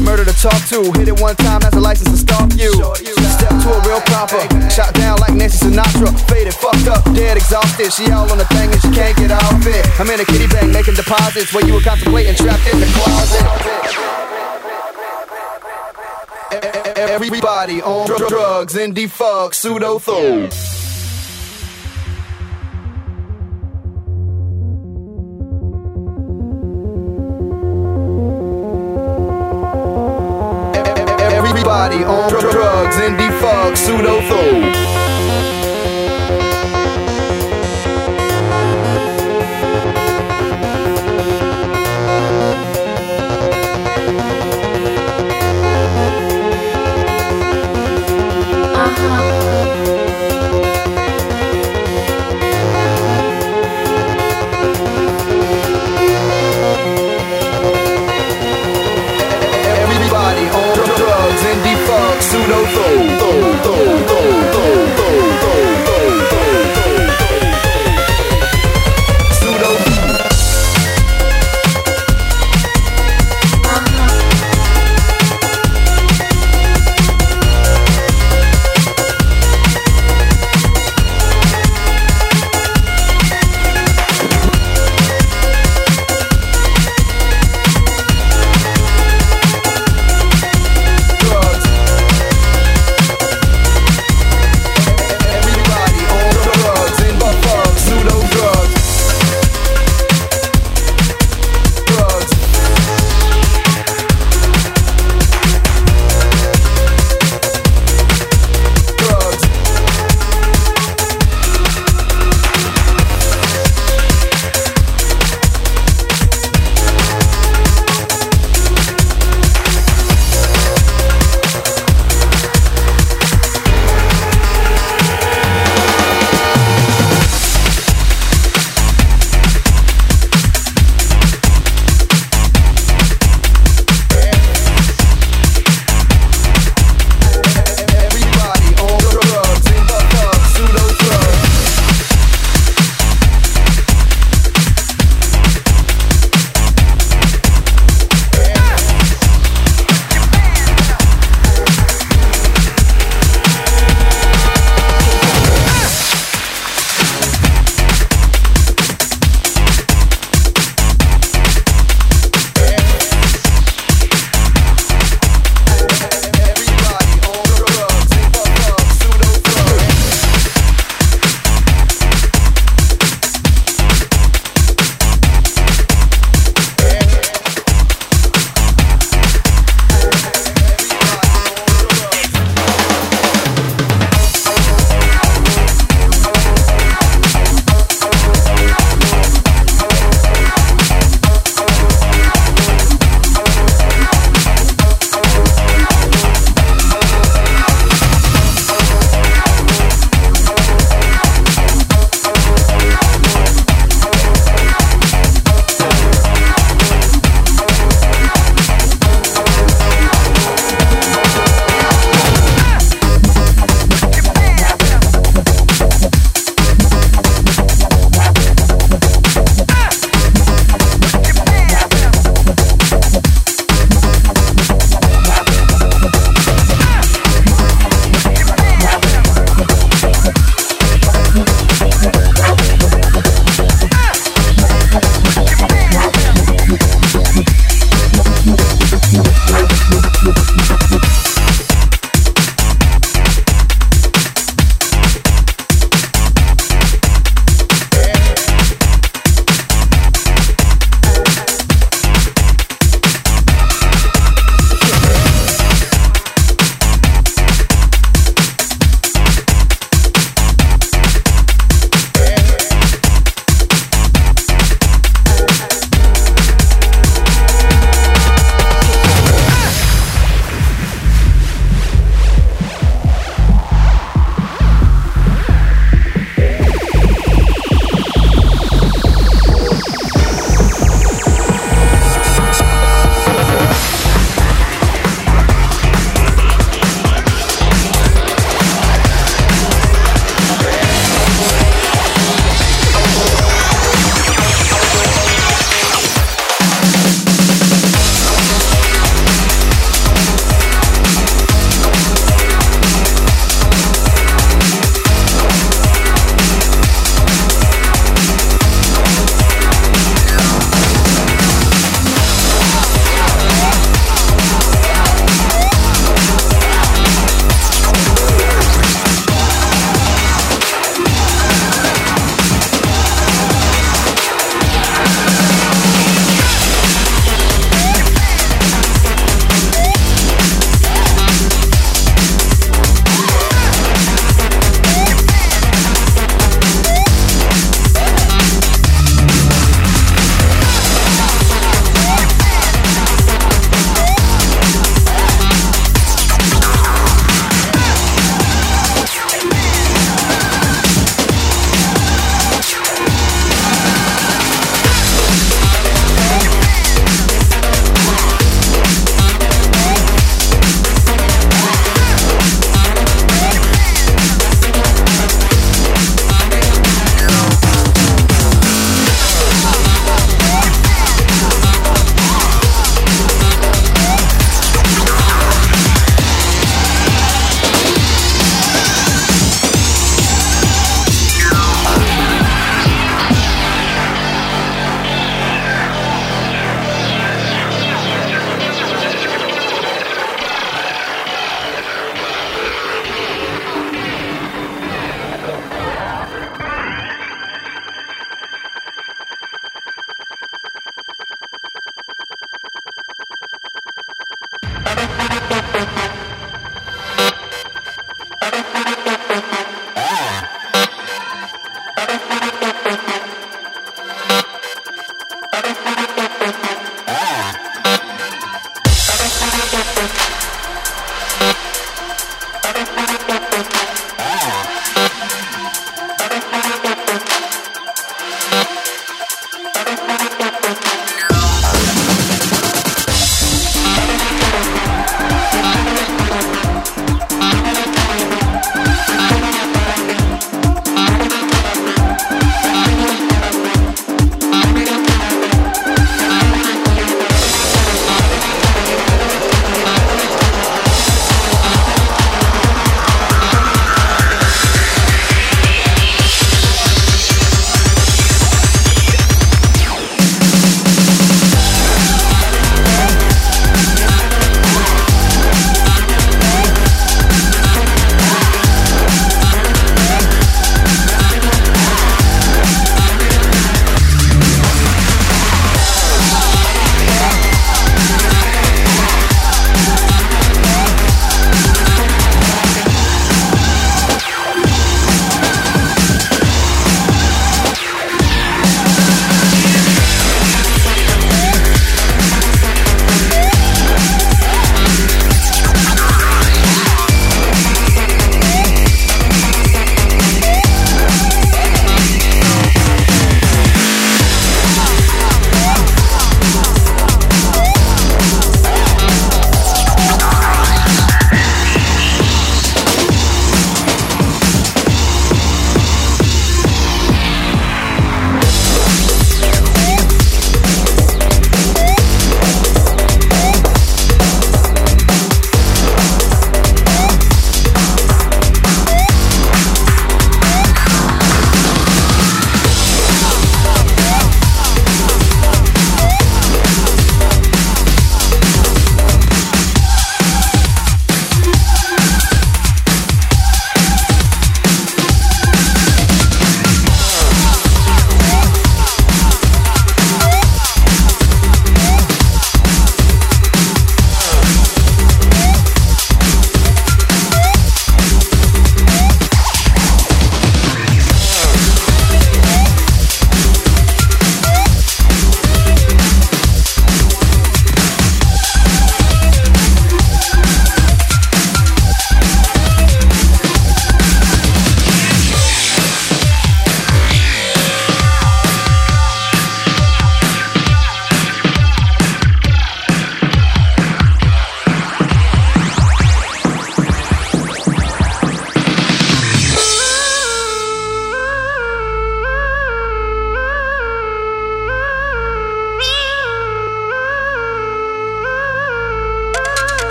murder to talk to. Hit it one time, that's a license to stalk you. Step to a real proper, shot down like Nancy Sinatra, faded, fucked up, dead, exhausted. She all on the thing and she can't get out of it. I'm in a kitty bank making deposits where you were contemplating trapped in the closet. Everybody on drugs and defuck pseudo throw.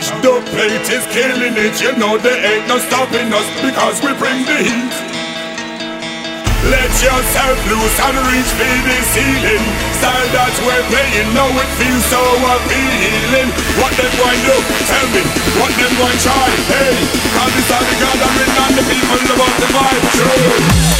damage. The plate is killing it. You know there ain't no stopping us because we bring the heat. Let yourself loose and reach for the ceiling. Style that we're playing, now it feels so appealing. What them going do? Tell me. What them going try? Hey, cause it's all the gathering and the people about the vibe. True.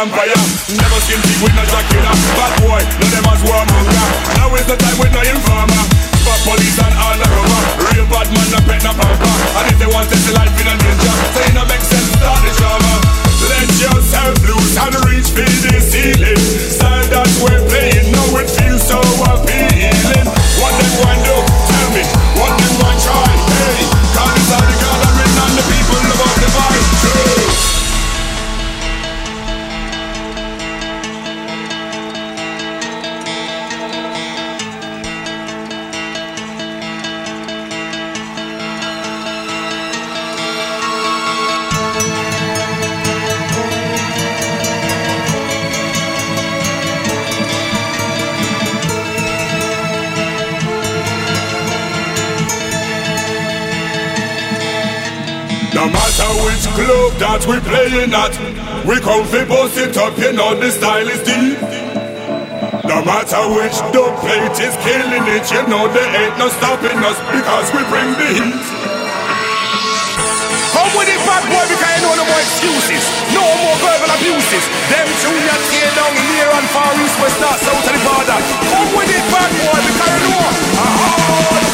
vampire. Never seen big with no jacket on. Bad boy, no them as warmonger. Now is the time with no informer. For police and all the rubber. Real bad man, no pet no pamper. And if they want to they like we come fi bust it up, you know the style is deep. No matter which dub plate is killing it, you know there ain't no stopping us because we bring the heat. Come with it, bad boy, because you know no more excuses. No more verbal abuses. Them junior here down near and far east, west, north, south of the border. Come with it, bad boy, because you know a hardcore boy.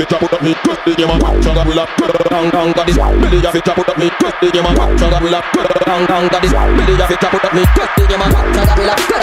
It, put up me quick the game. So that will up down down. Got this of it, put up me quick the game. So that will up down down. Got this up me the game that will up.